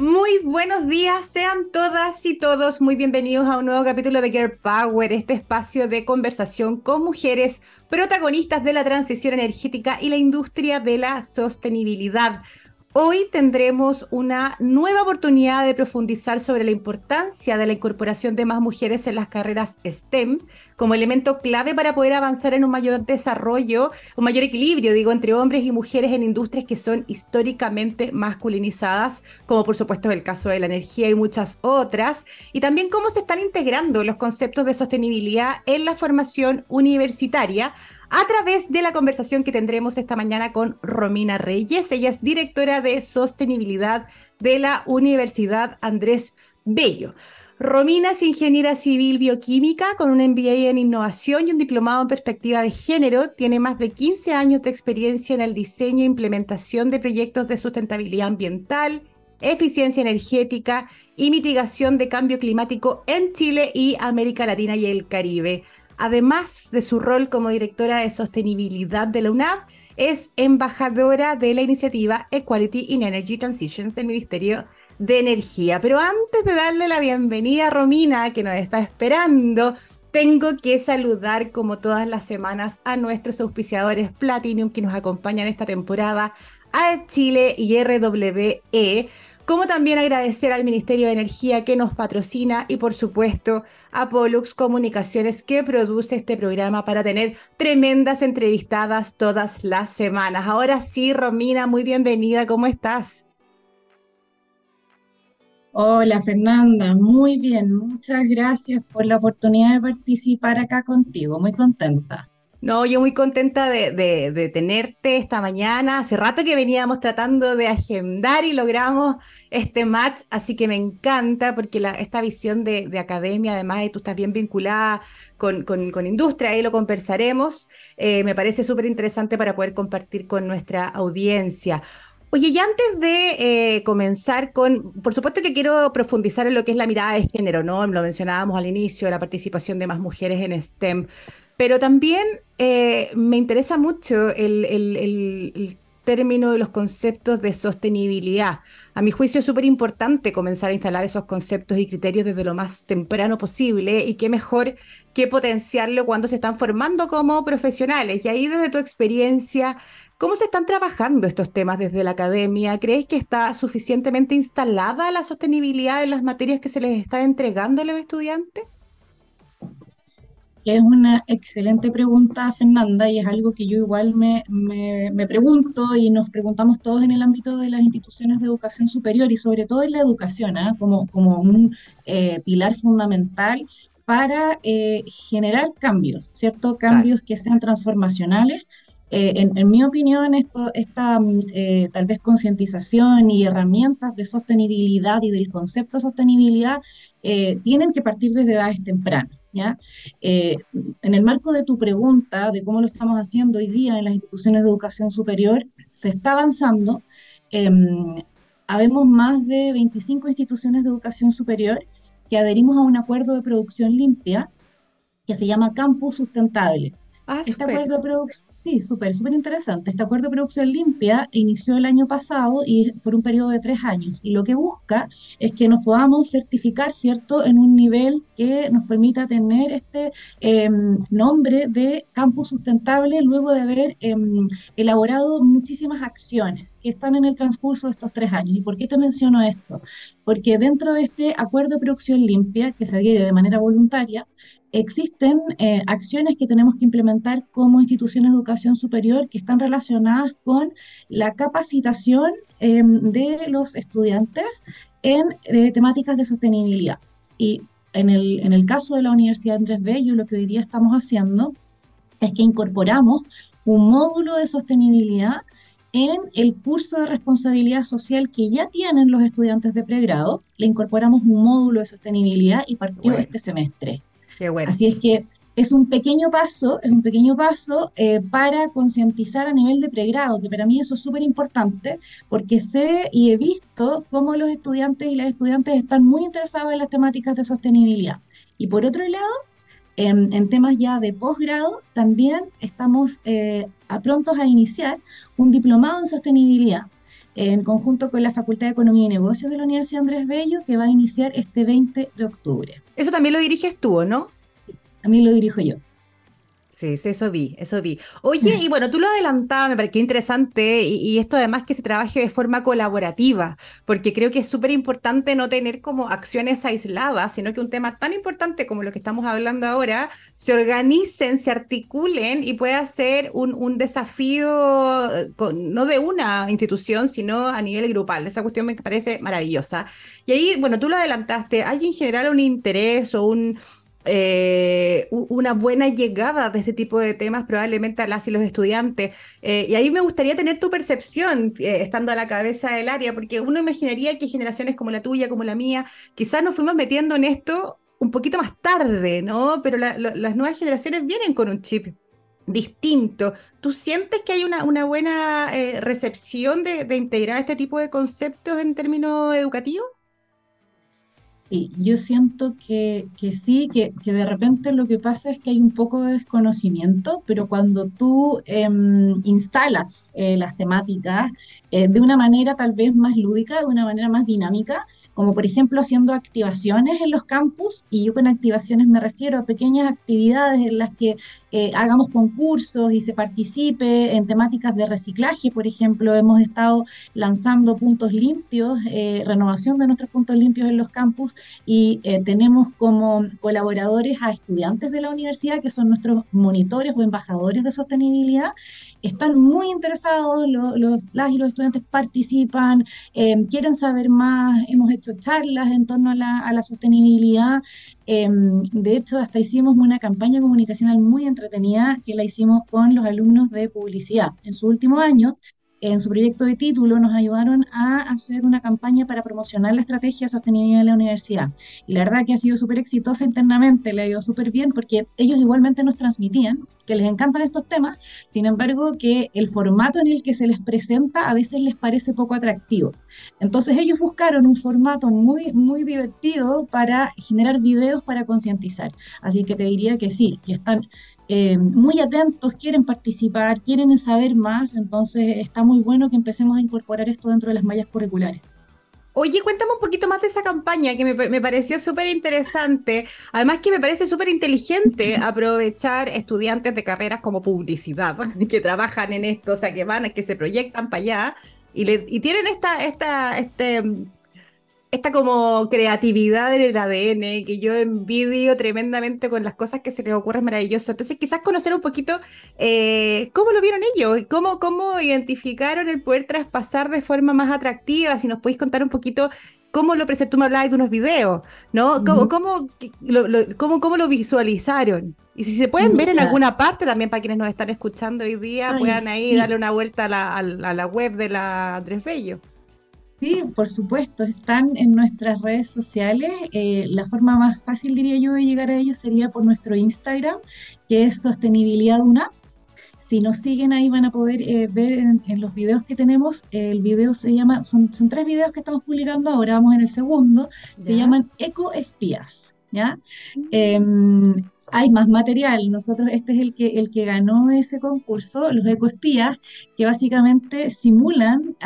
Muy buenos días, sean todas y todos muy bienvenidos a un nuevo capítulo de Girl Power, este espacio de conversación con mujeres protagonistas de la transición energética y la industria de la sostenibilidad. Hoy tendremos una nueva oportunidad de profundizar sobre la importancia de la incorporación de más mujeres en las carreras STEM como elemento clave para poder avanzar en un mayor desarrollo, un mayor equilibrio, digo, entre hombres y mujeres en industrias que son históricamente masculinizadas, como por supuesto es el caso de la energía y muchas otras, y también cómo se están integrando los conceptos de sostenibilidad en la formación universitaria a través de la conversación que tendremos esta mañana con Romina Reyes. Ella es directora de sostenibilidad de la Universidad Andrés Bello. Romina es ingeniera civil bioquímica con un MBA en innovación y un diplomado en perspectiva de género. Tiene más de 15 años de experiencia en el diseño e implementación de proyectos de sustentabilidad ambiental, eficiencia energética y mitigación de cambio climático en Chile y América Latina y el Caribe. Además de su rol como directora de sostenibilidad de la UNAV, es embajadora de la iniciativa Equality in Energy Transitions del Ministerio de Energía. Pero antes de darle la bienvenida a Romina, que nos está esperando, tengo que saludar como todas las semanas a nuestros auspiciadores Platinum que nos acompañan esta temporada, a Chile y RWE como también agradecer al Ministerio de Energía que nos patrocina y por supuesto a Pollux Comunicaciones que produce este programa para tener tremendas entrevistadas todas las semanas. Ahora sí, Romina, muy bienvenida, ¿cómo estás? Hola Fernanda, muy bien, muchas gracias por la oportunidad de participar acá contigo, muy contenta. No, yo muy contenta de, tenerte esta mañana. Hace rato que veníamos tratando de agendar y logramos este match, así que me encanta porque esta visión de, academia, además de tú estás bien vinculada con, industria, ahí lo conversaremos, eh, me parece súper interesante para poder compartir con nuestra audiencia. Oye, y antes de eh, comenzar con, por supuesto que quiero profundizar en lo que es la mirada de género, ¿no? Lo mencionábamos al inicio, la participación de más mujeres en STEM. Pero también eh, me interesa mucho el, término de los conceptos de sostenibilidad. A mi juicio es súper importante comenzar a instalar esos conceptos y criterios desde lo más temprano posible y qué mejor que potenciarlo cuando se están formando como profesionales. Y ahí desde tu experiencia, ¿cómo se están trabajando estos temas desde la academia? ¿Crees que está suficientemente instalada la sostenibilidad en las materias que se les está entregando a los estudiantes? Es una excelente pregunta, Fernanda, y es algo que yo igual me, me, pregunto y nos preguntamos todos en el ámbito de las instituciones de educación superior y sobre todo en la educación, ¿ah? como, como un eh, pilar fundamental para eh, generar cambios, ¿cierto? Cambios que sean transformacionales. Eh, en, en, mi opinión, esto, esta tal vez concientización y herramientas de sostenibilidad y del concepto de sostenibilidad tienen que partir desde edades tempranas. ¿ya? Eh, en el marco de tu pregunta de cómo lo estamos haciendo hoy día en las instituciones de educación superior, se está avanzando. Em, habemos más de 25 instituciones de educación superior que adherimos a un acuerdo de producción limpia que se llama Campus Sustentable. Ah, este acuerdo de producción, sí, súper, súper interesante. Este acuerdo de producción limpia inició el año pasado y por un periodo de tres años. Y lo que busca es que nos podamos certificar, ¿cierto?, en un nivel que nos permita tener este em, nombre de campus sustentable luego de haber em, elaborado muchísimas acciones que están en el transcurso de estos tres años. ¿Y por qué te menciono esto? Porque dentro de este acuerdo de producción limpia, que se adhiere de manera voluntaria, existen eh, acciones que tenemos que implementar como instituciones de educación superior que están relacionadas con la capacitación em, de los estudiantes en eh, temáticas de sostenibilidad. Y en el, en el caso de la Universidad Andrés Bello, lo que hoy día estamos haciendo es que incorporamos un módulo de sostenibilidad en el curso de responsabilidad social que ya tienen los estudiantes de pregrado, le incorporamos un módulo de sostenibilidad y partió este semestre. Así es que es un pequeño paso, es un pequeño paso eh, para concientizar a nivel de pregrado, que para mí eso es súper importante, porque sé y he visto cómo los estudiantes y las estudiantes están muy interesados en las temáticas de sostenibilidad. Y por otro lado, en, temas ya de posgrado, también estamos eh, a prontos a iniciar un diplomado en sostenibilidad en conjunto con la Facultad de Economía y Negocios de la Universidad Andrés Bello, que va a iniciar este 20 de octubre. Eso también lo diriges tú, ¿no? A mí lo dirijo yo. Sí, sí, eso vi, eso vi. Oye, y bueno, tú lo adelantabas, me parece interesante, y, esto además que se trabaje de forma colaborativa, porque creo que es súper importante no tener como acciones aisladas, sino que un tema tan importante como lo que estamos hablando ahora, se organicen, se articulen y pueda ser un, un desafío eh, no de una institución, sino a nivel grupal. Esa cuestión me parece maravillosa. Y ahí, bueno, tú lo adelantaste, ¿hay en general un interés o un eh, una buena llegada de este tipo de temas probablemente a las y los estudiantes. Eh, y ahí me gustaría tener tu percepción, eh, estando a la cabeza del área, porque uno imaginaría que generaciones como la tuya, como la mía, quizás nos fuimos metiendo en esto un poquito más tarde, ¿no? Pero las nuevas generaciones vienen con un chip distinto. ¿Tú sientes que hay una, buena recepción de, de integrar este tipo de conceptos en términos educativos? Sí, yo siento que, que sí, que, que, de repente lo que pasa es que hay un poco de desconocimiento, pero cuando tú em, instalas eh, las temáticas eh, de una manera tal vez más lúdica, de una manera más dinámica, como por ejemplo haciendo activaciones en los campus, y yo con activaciones me refiero a pequeñas actividades en las que eh, hagamos concursos y se participe en temáticas de reciclaje, por ejemplo, hemos estado lanzando puntos limpios, renovación de nuestros puntos limpios en los campus, y eh, tenemos como colaboradores a estudiantes de la universidad que son nuestros monitores o embajadores de sostenibilidad. Están muy interesados, los, las y los estudiantes participan, eh, quieren saber más, hemos hecho charlas en torno a la, a la sostenibilidad. Em, de hecho, hasta hicimos una campaña comunicacional muy entretenida que la hicimos con los alumnos de publicidad en su último año en su proyecto de título nos ayudaron a hacer una campaña para promocionar la estrategia de sostenibilidad de la universidad. Y la verdad que ha sido súper exitosa internamente, le ha ido súper bien porque ellos igualmente nos transmitían que les encantan estos temas, sin embargo que el formato en el que se les presenta a veces les parece poco atractivo. Entonces ellos buscaron un formato muy, muy divertido para generar videos para concientizar. Así que te diría que sí, que están eh, muy atentos, quieren participar, quieren saber más, entonces está muy bueno que empecemos a incorporar esto dentro de las mallas curriculares. Oye, cuéntame un poquito más de esa campaña que me, pareció súper interesante. Además que me parece súper inteligente aprovechar estudiantes de carreras como publicidad, que trabajan en esto, o sea, que van, que se proyectan para allá y, le, y tienen esta, esta, este, esta como creatividad en el ADN que yo envidio tremendamente con las cosas que se les ocurren maravilloso. Entonces, quizás conocer un poquito eh, cómo lo vieron ellos, cómo, cómo identificaron el poder traspasar de forma más atractiva. Si nos podéis contar un poquito cómo lo presentó, me hablabas de unos videos, ¿no? ¿Cómo, cómo, lo, cómo, lo visualizaron? Y si se pueden ver en alguna parte también para quienes nos están escuchando hoy día, puedan ahí darle una vuelta a la, a la web de la Andrés Bello. Sí, por supuesto, están en nuestras redes sociales. Eh, la forma más fácil, diría yo, de llegar a ellos sería por nuestro Instagram, que es Sostenibilidad UNA. Si nos siguen ahí van a poder eh, ver en, los videos que tenemos, el video se llama, son, son tres videos que estamos publicando, ahora vamos en el segundo, se llaman Eco Espías. ¿ya? Mm hay más material. Nosotros, este es el que, el que ganó ese concurso, los ecoespías, que básicamente simulan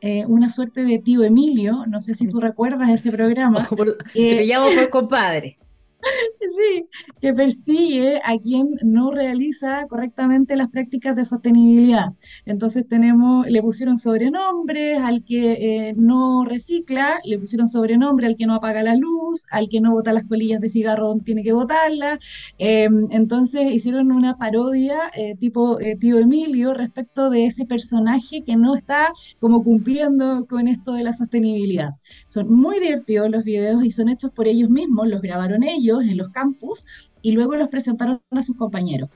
eh, una suerte de tío Emilio, no sé si tú recuerdas ese programa. que te llamo por compadre. Sí, que persigue a quien no realiza correctamente las prácticas de sostenibilidad. Entonces tenemos, le pusieron sobrenombres al que eh, no recicla, le pusieron sobrenombre al que no apaga la luz, al que no bota las colillas de cigarro tiene que botarlas. Em, entonces hicieron una parodia eh, tipo eh, tío Emilio respecto de ese personaje que no está como cumpliendo con esto de la sostenibilidad. Son muy divertidos los videos y son hechos por ellos mismos, los grabaron ellos en los campus y luego los presentaron a sus compañeros.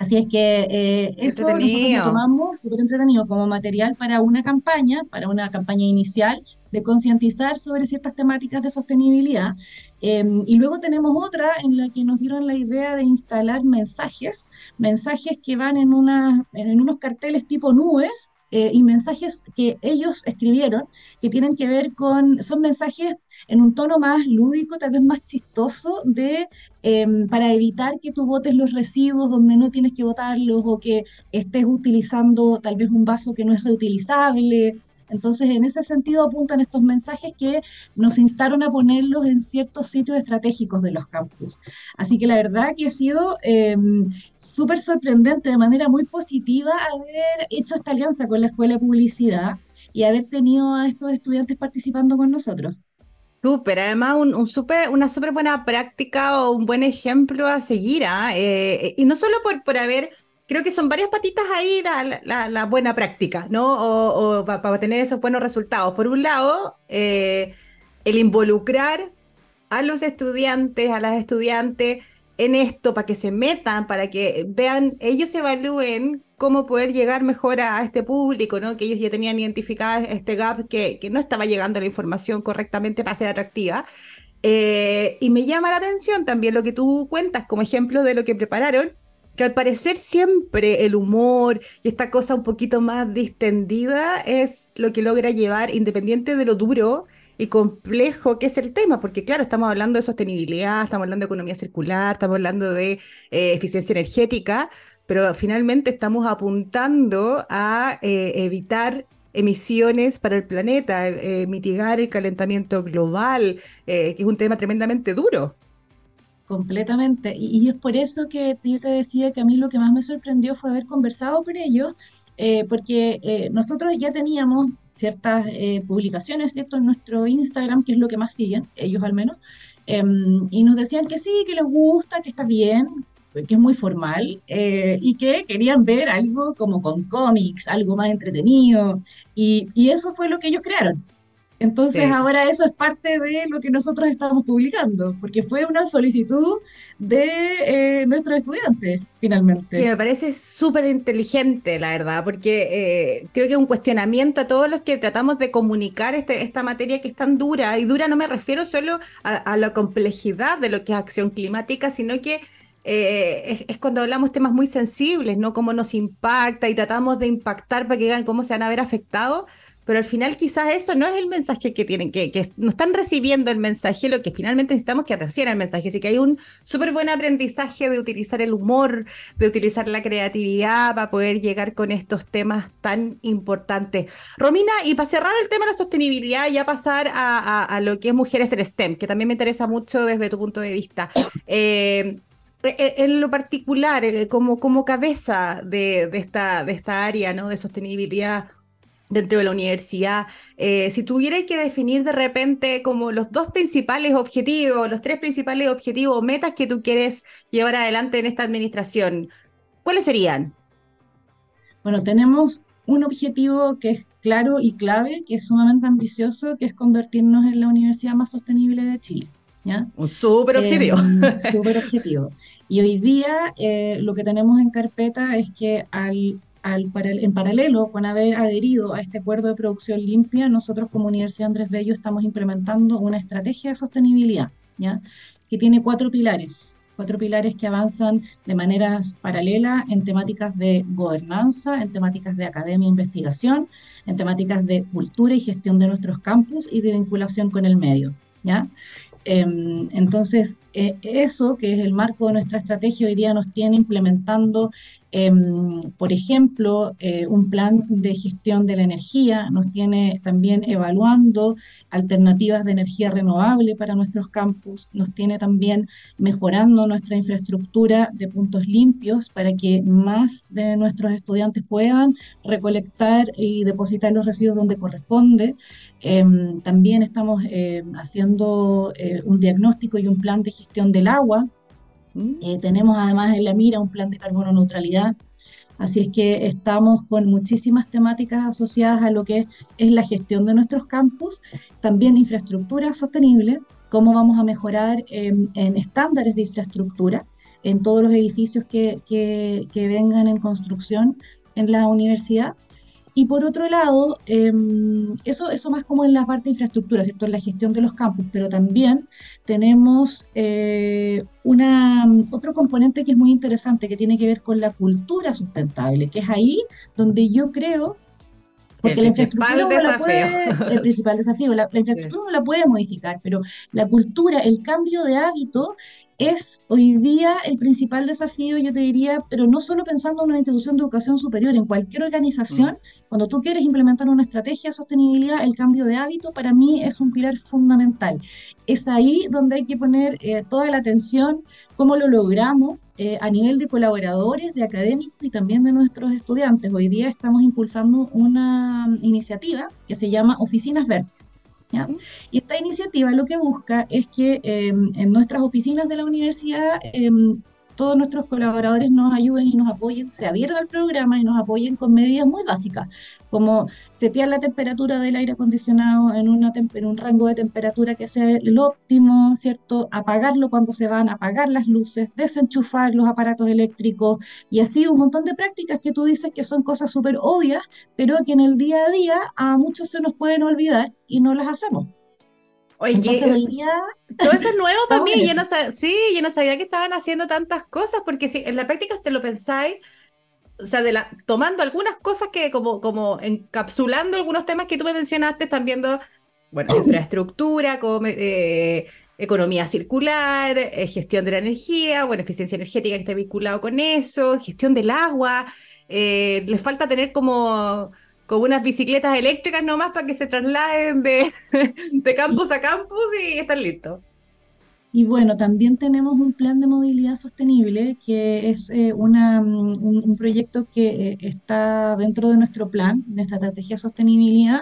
Así es que eh, eso nosotros lo tomamos súper entretenido como material para una campaña, para una campaña inicial de concientizar sobre ciertas temáticas de sostenibilidad. Em, y luego tenemos otra en la que nos dieron la idea de instalar mensajes, mensajes que van en, una, en unos carteles tipo nubes, eh, y mensajes que ellos escribieron que tienen que ver con, son mensajes en un tono más lúdico, tal vez más chistoso, de em, para evitar que tú botes los residuos donde no tienes que botarlos o que estés utilizando tal vez un vaso que no es reutilizable Entonces, en ese sentido apuntan estos mensajes que nos instaron a ponerlos en ciertos sitios estratégicos de los campus. Así que la verdad que ha sido em, súper sorprendente, de manera muy positiva, haber hecho esta alianza con la Escuela de Publicidad y haber tenido a estos estudiantes participando con nosotros. Súper, además un, una súper buena práctica o un buen ejemplo a seguir, ¿ah? eh, y no solo por haber, creo que son varias patitas ahí la, la, buena práctica, ¿no? O, para tener esos buenos resultados. Por un lado, eh, el involucrar a los estudiantes, a las estudiantes en esto, para que se metan, para que vean, ellos evalúen cómo poder llegar mejor a este público, ¿no? Que ellos ya tenían identificado este gap que, que no estaba llegando la información correctamente para ser atractiva. Eh, y me llama la atención también lo que tú cuentas como ejemplo de lo que prepararon, que al parecer siempre el humor y esta cosa un poquito más distendida es lo que logra llevar, independiente de lo duro y complejo que es el tema, porque claro, estamos hablando de sostenibilidad, estamos hablando de economía circular, estamos hablando de eh, eficiencia energética, pero finalmente estamos apuntando a eh, evitar emisiones para el planeta, eh, mitigar el calentamiento global, que es un tema tremendamente duro. Completamente. Y, es por eso que yo te decía que a mí lo que más me sorprendió fue haber conversado con ellos, porque nosotros ya teníamos ciertas publicaciones, ¿cierto? En nuestro Instagram, que es lo que más siguen, ellos al menos, em, y nos decían que sí, que les gusta, que está bien, que es muy formal, eh, y que querían ver algo como con cómics, algo más entretenido, y, y eso fue lo que ellos crearon. Entonces ahora eso es parte de lo que nosotros estamos publicando, porque fue una solicitud de eh, nuestros estudiantes, finalmente. Y me parece súper inteligente, la verdad, porque eh, creo que es un cuestionamiento a todos los que tratamos de comunicar este, esta materia que es tan dura, y dura no me refiero solo a, a la complejidad de lo que es acción climática, sino que eh, es, cuando hablamos temas muy sensibles, ¿no? Cómo nos impacta y tratamos de impactar para que vean cómo se van a ver afectados, pero al final quizás eso no es el mensaje que tienen, que, que no están recibiendo el mensaje, lo que finalmente necesitamos que reciban el mensaje. Así que hay un súper buen aprendizaje de utilizar el humor, de utilizar la creatividad para poder llegar con estos temas tan importantes. Romina, y para cerrar el tema de la sostenibilidad, ya pasar a, a, lo que es mujeres en STEM, que también me interesa mucho desde tu punto de vista. Eh, eh, eh, en lo particular, como, como cabeza de, esta, de esta área ¿no? de sostenibilidad dentro de la universidad, si tuviera que definir de repente como los dos principales objetivos, los tres principales objetivos o metas que tú quieres llevar adelante en esta administración, ¿cuáles serían? Bueno, tenemos un objetivo que es claro y clave, que es sumamente ambicioso, que es convertirnos en la universidad más sostenible de Chile. Un súper objetivo. Em, súper objetivo. Y hoy día eh, lo que tenemos en carpeta es que al, al en paralelo con haber adherido a este acuerdo de producción limpia, nosotros como Universidad Andrés Bello estamos implementando una estrategia de sostenibilidad, ¿ya? que tiene cuatro pilares cuatro pilares que avanzan de manera paralela en temáticas de gobernanza, en temáticas de academia e investigación, en temáticas de cultura y gestión de nuestros campus y de vinculación con el medio. ¿ya? Em, entonces, eh, eso, que es el marco de nuestra estrategia, hoy día nos tiene implementando, em, por ejemplo, eh, un plan de gestión de la energía, nos tiene también evaluando alternativas de energía renovable para nuestros campus, nos tiene también mejorando nuestra infraestructura de puntos limpios para que más de nuestros estudiantes puedan recolectar y depositar los residuos donde corresponde. Em, también estamos haciendo eh, un diagnóstico y un plan de gestión del agua. Mm. Eh, tenemos además en la mira un plan de carbono neutralidad. Así es que estamos con muchísimas temáticas asociadas a lo que es, la gestión de nuestros campus, también infraestructura sostenible, cómo vamos a mejorar en, estándares de infraestructura en todos los edificios que, que vengan en construcción en la universidad y por otro lado, em, eso, eso más como en la parte de infraestructura, ¿cierto? En la gestión de los campus, pero también tenemos eh, una, otro componente que es muy interesante, que tiene que ver con la cultura sustentable, que es ahí donde yo creo Porque la infraestructura uno la puede, el principal desafío, la, infraestructura uno la puede modificar, pero la cultura, el cambio de hábito es hoy día el principal desafío, yo te diría, pero no solo pensando en una institución de educación superior, en cualquier organización, mm. cuando tú quieres implementar una estrategia de sostenibilidad, el cambio de hábito para mí es un pilar fundamental. Es ahí donde hay que poner eh, toda la atención, cómo lo logramos, eh, a nivel de colaboradores, de académicos y también de nuestros estudiantes. Hoy día estamos impulsando una iniciativa que se llama Oficinas Verdes. Y esta iniciativa lo que busca es que em, en nuestras oficinas de la universidad em, todos nuestros colaboradores nos ayuden y nos apoyen, se adhieran al programa y nos apoyen con medidas muy básicas, como setear la temperatura del aire acondicionado en, una en un rango de temperatura que sea el óptimo, ¿cierto? Apagarlo cuando se van, apagar las luces, desenchufar los aparatos eléctricos y así un montón de prácticas que tú dices que son cosas súper obvias, pero que en el día a día a muchos se nos pueden olvidar y no las hacemos. Oye, todo eso es nuevo para mí. Yo no sí, yo no sabía que estaban haciendo tantas cosas, porque si en la práctica si te lo pensáis, o sea, de la, tomando algunas cosas que como, como encapsulando algunos temas que tú me mencionaste, están viendo, bueno, infraestructura, como, eh, economía circular, eh, gestión de la energía, bueno, eficiencia energética que está vinculado con eso, gestión del agua. Eh, les falta tener como con unas bicicletas eléctricas nomás para que se trasladen de, de campus a campus y están listos. Y bueno, también tenemos un plan de movilidad sostenible que es eh, una, un, proyecto que eh, está dentro de nuestro plan, de esta estrategia de sostenibilidad.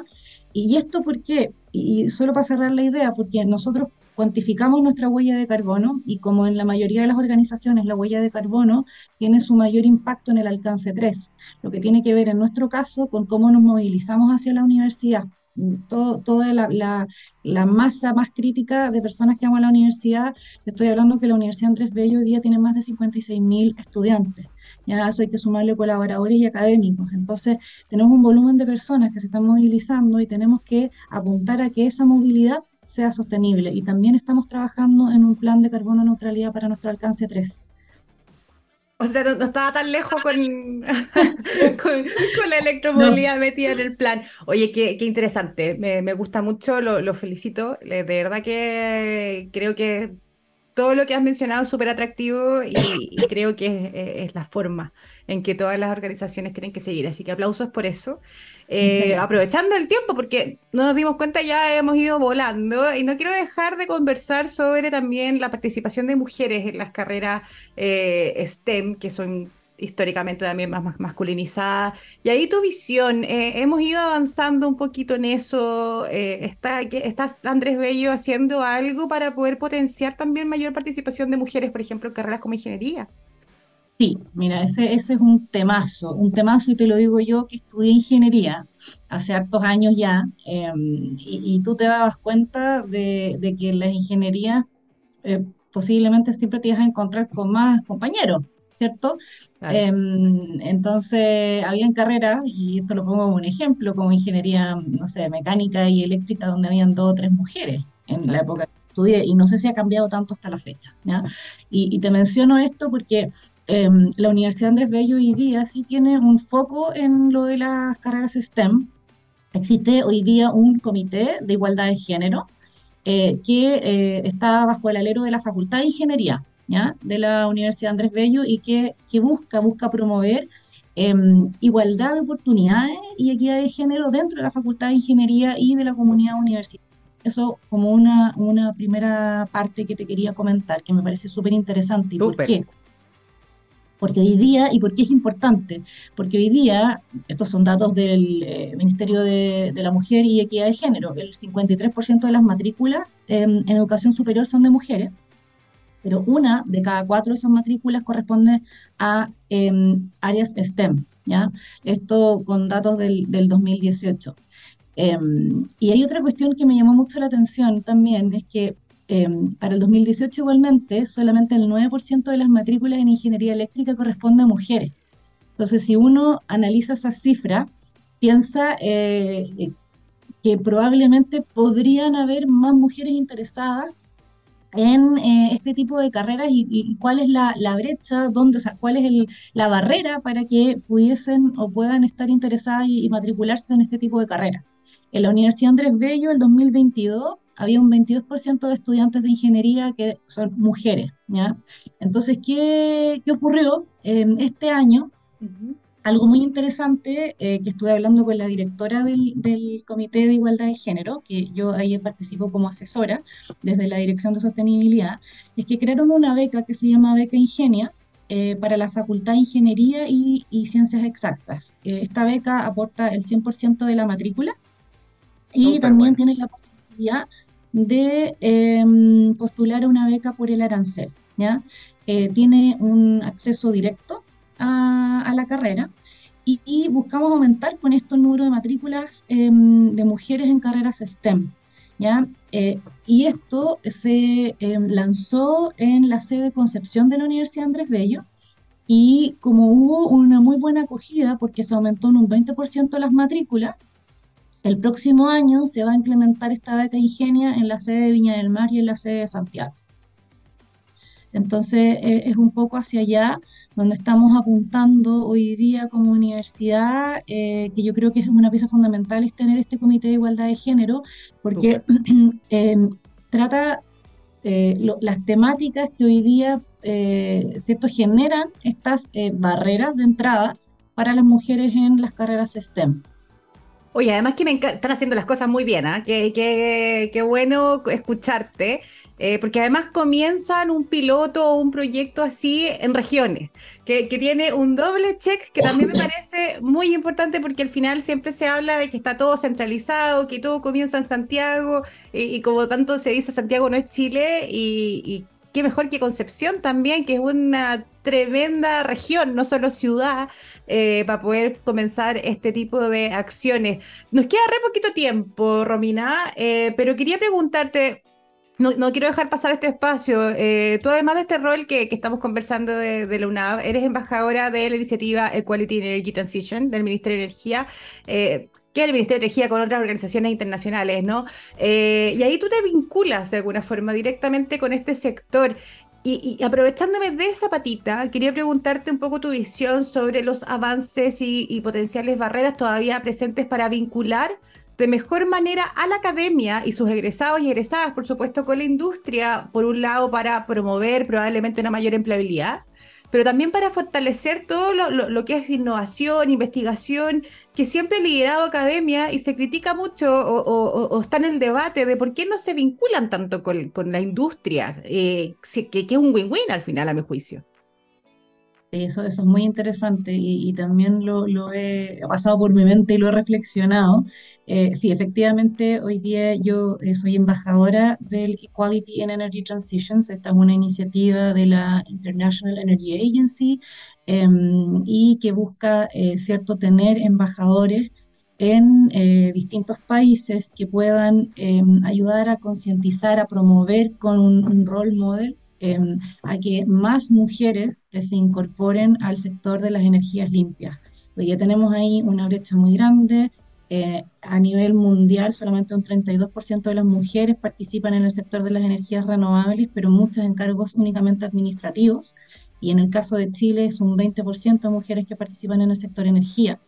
Y esto porque, y solo para cerrar la idea, porque nosotros cuantificamos nuestra huella de carbono y como en la mayoría de las organizaciones la huella de carbono tiene su mayor impacto en el alcance 3, lo que tiene que ver en nuestro caso con cómo nos movilizamos hacia la universidad. toda la, masa más crítica de personas que vamos a la universidad, estoy hablando que la Universidad Andrés Bello hoy día tiene más de 56.000 estudiantes. Ya eso hay que sumarle colaboradores y académicos. Entonces, tenemos un volumen de personas que se están movilizando y tenemos que apuntar a que esa movilidad sea sostenible. Y también estamos trabajando en un plan de carbono neutralidad para nuestro alcance 3. O sea, no, estaba tan lejos con, con, la electromovilidad metida en el plan. Oye, qué, qué interesante. Me, me, gusta mucho, lo, lo, felicito. De verdad que creo que todo lo que has mencionado es súper atractivo y, creo que es, la forma en que todas las organizaciones tienen que seguir. Así que aplausos por eso. Eh, aprovechando el tiempo, porque no nos dimos cuenta, ya hemos ido volando y no quiero dejar de conversar sobre también la participación de mujeres en las carreras eh, STEM, que son históricamente también más, masculinizada. Y ahí tu visión, eh, hemos ido avanzando un poquito en eso. Eh, está, ¿Estás, Andrés Bello, haciendo algo para poder potenciar también mayor participación de mujeres, por ejemplo, en carreras como ingeniería? Sí, mira, ese, ese es un temazo, un temazo y te lo digo yo que estudié ingeniería hace hartos años ya em, y, tú te dabas cuenta de, que en la ingeniería eh, posiblemente siempre te ibas a encontrar con más compañeros, ¿cierto? Em, entonces, había carreras, y esto lo pongo como un ejemplo, como ingeniería, no sé, mecánica y eléctrica, donde habían dos o tres mujeres en la época que estudié, y no sé si ha cambiado tanto hasta la fecha. ¿ya? Y, te menciono esto porque em, la Universidad Andrés Bello hoy día sí tiene un foco en lo de las carreras STEM. Existe hoy día un comité de igualdad de género eh, que eh, está bajo el alero de la Facultad de Ingeniería de la Universidad Andrés Bello y que, busca, busca promover em, igualdad de oportunidades y equidad de género dentro de la Facultad de Ingeniería y de la comunidad universitaria. Eso como una, una primera parte que te quería comentar, que me parece súper interesante. ¿Y por qué? Porque hoy día, ¿y por qué es importante? Porque hoy día, estos son datos del eh, Ministerio de, la Mujer y Equidad de Género, el 53% de las matrículas em, en educación superior son de mujeres, pero una de cada cuatro de esas matrículas corresponde a em, áreas STEM, ¿ya? Esto con datos del, 2018. Em, y hay otra cuestión que me llamó mucho la atención también, es que em, para el 2018 igualmente solamente el 9% de las matrículas en ingeniería eléctrica corresponde a mujeres. Entonces, si uno analiza esa cifra, piensa eh, que probablemente podrían haber más mujeres interesadas en eh, este tipo de carreras y, cuál es la, brecha, dónde, cuál es la barrera para que pudiesen o puedan estar interesadas y, matricularse en este tipo de carreras. En la Universidad Andrés Bello, el 2022, había un 22% de estudiantes de ingeniería que son mujeres. ¿ya? Entonces, ¿qué, qué ocurrió? este año, algo muy interesante eh, que estuve hablando con la directora del, Comité de Igualdad de Género, que yo ahí participo como asesora desde la Dirección de Sostenibilidad, es que crearon una beca que se llama Beca Ingenia, eh, para la Facultad de Ingeniería y, Ciencias Exactas. Eh, esta beca aporta el 100% de la matrícula y también tiene la posibilidad de em, postular a una beca por el arancel. ¿ya? tiene un acceso directo a, la carrera y, buscamos aumentar con esto el número de matrículas em, de mujeres en carreras STEM. ¿ya? Eh, y esto se em, lanzó en la sede de Concepción de la Universidad Andrés Bello y como hubo una muy buena acogida porque se aumentó en un 20% las matrículas, el próximo año se va a implementar esta beca Ingenia en la sede de Viña del Mar y en la sede de Santiago. Entonces eh, es un poco hacia allá donde estamos apuntando hoy día como universidad, eh, que yo creo que es una pieza fundamental es tener este comité de igualdad de género, porque em, trata eh, las temáticas que hoy día ¿cierto? generan estas barreras de entrada para las mujeres en las carreras STEM. Oye, además que me están haciendo las cosas muy bien, ¿ah? Qué, qué, bueno escucharte. Eh, porque además comienzan un piloto o un proyecto así en regiones, que, tiene un doble check que también me parece muy importante porque al final siempre se habla de que está todo centralizado, que todo comienza en Santiago y, como tanto se dice Santiago no es Chile y, qué mejor que Concepción también, que es una tremenda región, no solo ciudad, eh, para poder comenzar este tipo de acciones. Nos queda re poquito tiempo, Romina, eh, pero quería preguntarte, no, quiero dejar pasar este espacio. Eh, tú, además de este rol que, estamos conversando de, la UNAV, eres embajadora de la iniciativa Equality Energy Transition del Ministerio de Energía. Que es el Ministerio de Energía con otras organizaciones internacionales, ¿no? Y ahí tú te vinculas de alguna forma directamente con este sector. Y, aprovechándome de esa patita, quería preguntarte un poco tu visión sobre los avances y, y potenciales barreras todavía presentes para vincular de mejor manera a la academia y sus egresados y egresadas, por supuesto, con la industria, por un lado, para promover probablemente una mayor empleabilidad, pero también para fortalecer todo lo, que es innovación, investigación, que siempre ha liderado academia y se critica mucho o, está en el debate de por qué no se vinculan tanto con, la industria, eh, que, que es un win-win al final, a mi juicio. Eso, eso es muy interesante y, también lo, he pasado por mi mente y lo he reflexionado. Eh, sí, efectivamente, hoy día yo eh, soy embajadora del Equality in Energy Transitions. Esta es una iniciativa de la International Energy Agency em, y que busca, eh, cierto, tener embajadores en distintos países que puedan em, ayudar a concientizar, a promover con un, un role model A que más mujeres se incorporen al sector de las energías limpias. Hoy ya tenemos ahí una brecha muy grande. Eh, a nivel mundial, solamente un 32% de las mujeres participan en el sector de las energías renovables, pero muchas en cargos únicamente administrativos. Y en el caso de Chile es un 20% de mujeres que participan en el sector energía.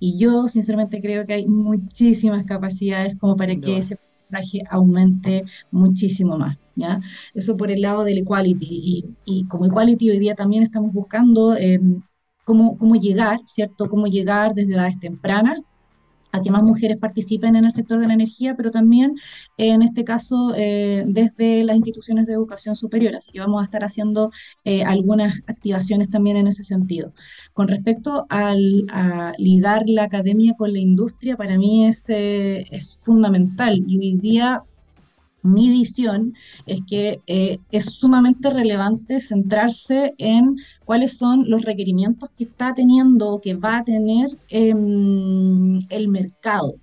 Y yo sinceramente creo que hay muchísimas capacidades como para que ese porcentaje aumente muchísimo más. ¿Ya? Eso por el lado del equality. Y, como equality hoy día también estamos buscando em, cómo, cómo llegar, ¿cierto? Cómo llegar desde edades tempranas a que más mujeres participen en el sector de la energía, pero también en este caso eh, desde las instituciones de educación superior. Así que vamos a estar haciendo eh, algunas activaciones también en ese sentido. Con respecto al, a ligar la academia con la industria, para mí es, eh, es fundamental y hoy día mi visión es que eh, es sumamente relevante centrarse en cuáles son los requerimientos que está teniendo o que va a tener em, el mercado,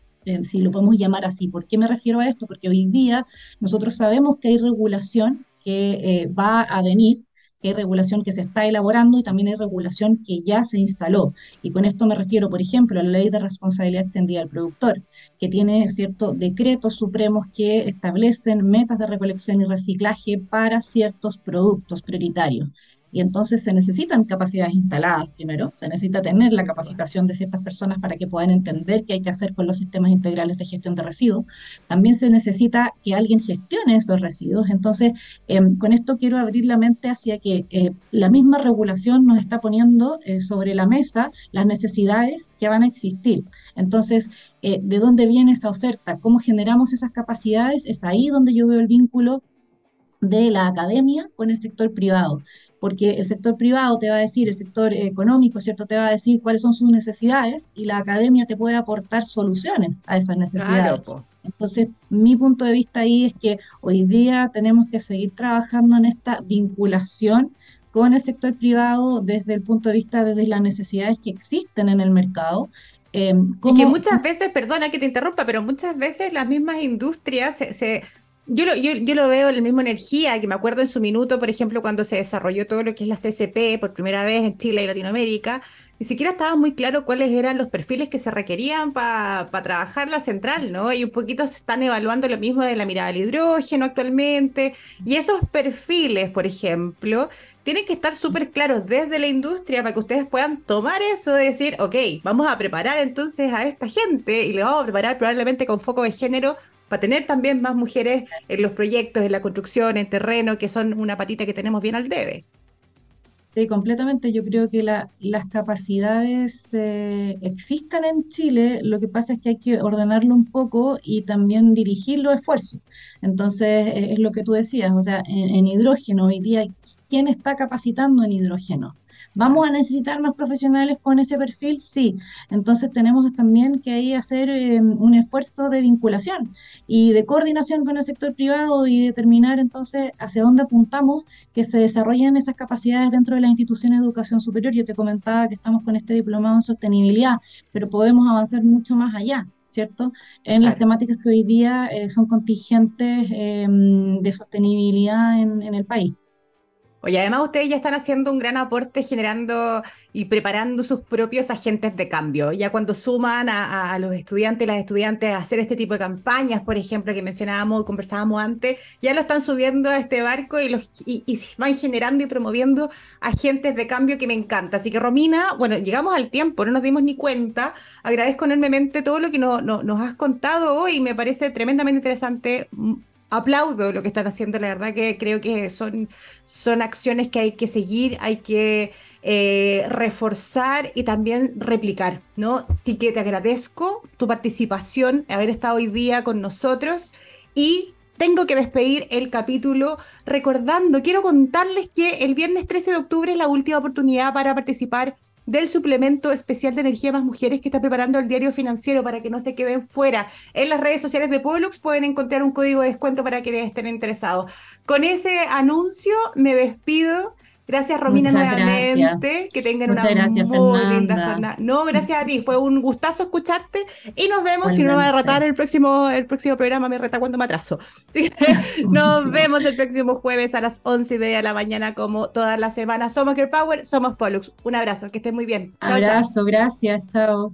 si lo podemos llamar así. ¿Por qué me refiero a esto? Porque hoy día nosotros sabemos que hay regulación que eh, va a venir que hay regulación que se está elaborando y también hay regulación que ya se instaló. Y con esto me refiero, por ejemplo, a la ley de responsabilidad extendida del productor, que tiene ciertos decretos supremos que establecen metas de recolección y reciclaje para ciertos productos prioritarios. Y entonces se necesitan capacidades instaladas primero, se necesita tener la capacitación de ciertas personas para que puedan entender qué hay que hacer con los sistemas integrales de gestión de residuos. También se necesita que alguien gestione esos residuos. Entonces, em, con esto quiero abrir la mente hacia que eh, la misma regulación nos está poniendo eh, sobre la mesa las necesidades que van a existir. Entonces, eh, ¿de dónde viene esa oferta? ¿Cómo generamos esas capacidades? Es ahí donde yo veo el vínculo de la academia con el sector privado, porque el sector privado te va a decir, el sector económico, ¿cierto? Te va a decir cuáles son sus necesidades y la academia te puede aportar soluciones a esas necesidades. Entonces, mi punto de vista ahí es que hoy día tenemos que seguir trabajando en esta vinculación con el sector privado desde el punto de vista de las necesidades que existen en el mercado eh, y que muchas veces, perdona que te interrumpa, pero muchas veces las mismas industrias se, yo lo, yo, yo lo veo en la misma energía, que me acuerdo en su minuto, por ejemplo, cuando se desarrolló todo lo que es la CSP por primera vez en Chile y Latinoamérica, ni siquiera estaba muy claro cuáles eran los perfiles que se requerían para trabajar la central, ¿no? Y un poquito se están evaluando lo mismo de la mirada al hidrógeno actualmente. Y esos perfiles, por ejemplo, tienen que estar súper claros desde la industria para que ustedes puedan tomar eso y decir, ok, vamos a preparar entonces a esta gente y le vamos a preparar probablemente con foco de género para tener también más mujeres en los proyectos, en la construcción, en terreno, que son una patita que tenemos bien al debe. Sí, completamente. Yo creo que las capacidades eh, existen en Chile, lo que pasa es que hay que ordenarlo un poco y también dirigir los esfuerzos. Entonces, es lo que tú decías, o sea, en hidrógeno hoy día, ¿quién está capacitando en hidrógeno? ¿Vamos a necesitar más profesionales con ese perfil? Sí. Entonces tenemos también que ahí hacer eh, un esfuerzo de vinculación y de coordinación con el sector privado y determinar entonces hacia dónde apuntamos que se desarrollen esas capacidades dentro de la institución de educación superior. Yo te comentaba que estamos con este diplomado en sostenibilidad, pero podemos avanzar mucho más allá. ¿cierto? En las temáticas que hoy día eh, son contingentes eh, de sostenibilidad en el país. Oye, además ustedes ya están haciendo un gran aporte generando y preparando sus propios agentes de cambio. Ya cuando suman a, los estudiantes y las estudiantes a hacer este tipo de campañas, por ejemplo, que mencionábamos y conversábamos antes, ya lo están subiendo a este barco y, los, y, van generando y promoviendo agentes de cambio que me encanta. Así que Romina, bueno, llegamos al tiempo, no nos dimos ni cuenta. Agradezco enormemente todo lo que nos has contado hoy, me parece tremendamente interesante aplaudo lo que están haciendo, la verdad que creo que son, son acciones que hay que seguir, hay que eh, reforzar y también replicar, ¿no? Así que te agradezco tu participación, haber estado hoy día con nosotros y tengo que despedir el capítulo recordando, quiero contarles que el viernes 13 de octubre es la última oportunidad para participar del suplemento especial de energía más mujeres que está preparando el diario financiero para que no se queden fuera. En las redes sociales de Pollux pueden encontrar un código de descuento para quienes estén interesados. Con ese anuncio me despido. Gracias, Romina, nuevamente. Que tengan una muy linda jornada. No, gracias a ti. Fue un gustazo escucharte y nos vemos. Si no me va a retar el próximo, el próximo programa, me reta cuando me atraso. nos vemos el próximo jueves a las once y media de la mañana, como todas las semanas. Somos Girl Power, somos Pollux. Un abrazo, que estén muy bien. abrazo, gracias, chao.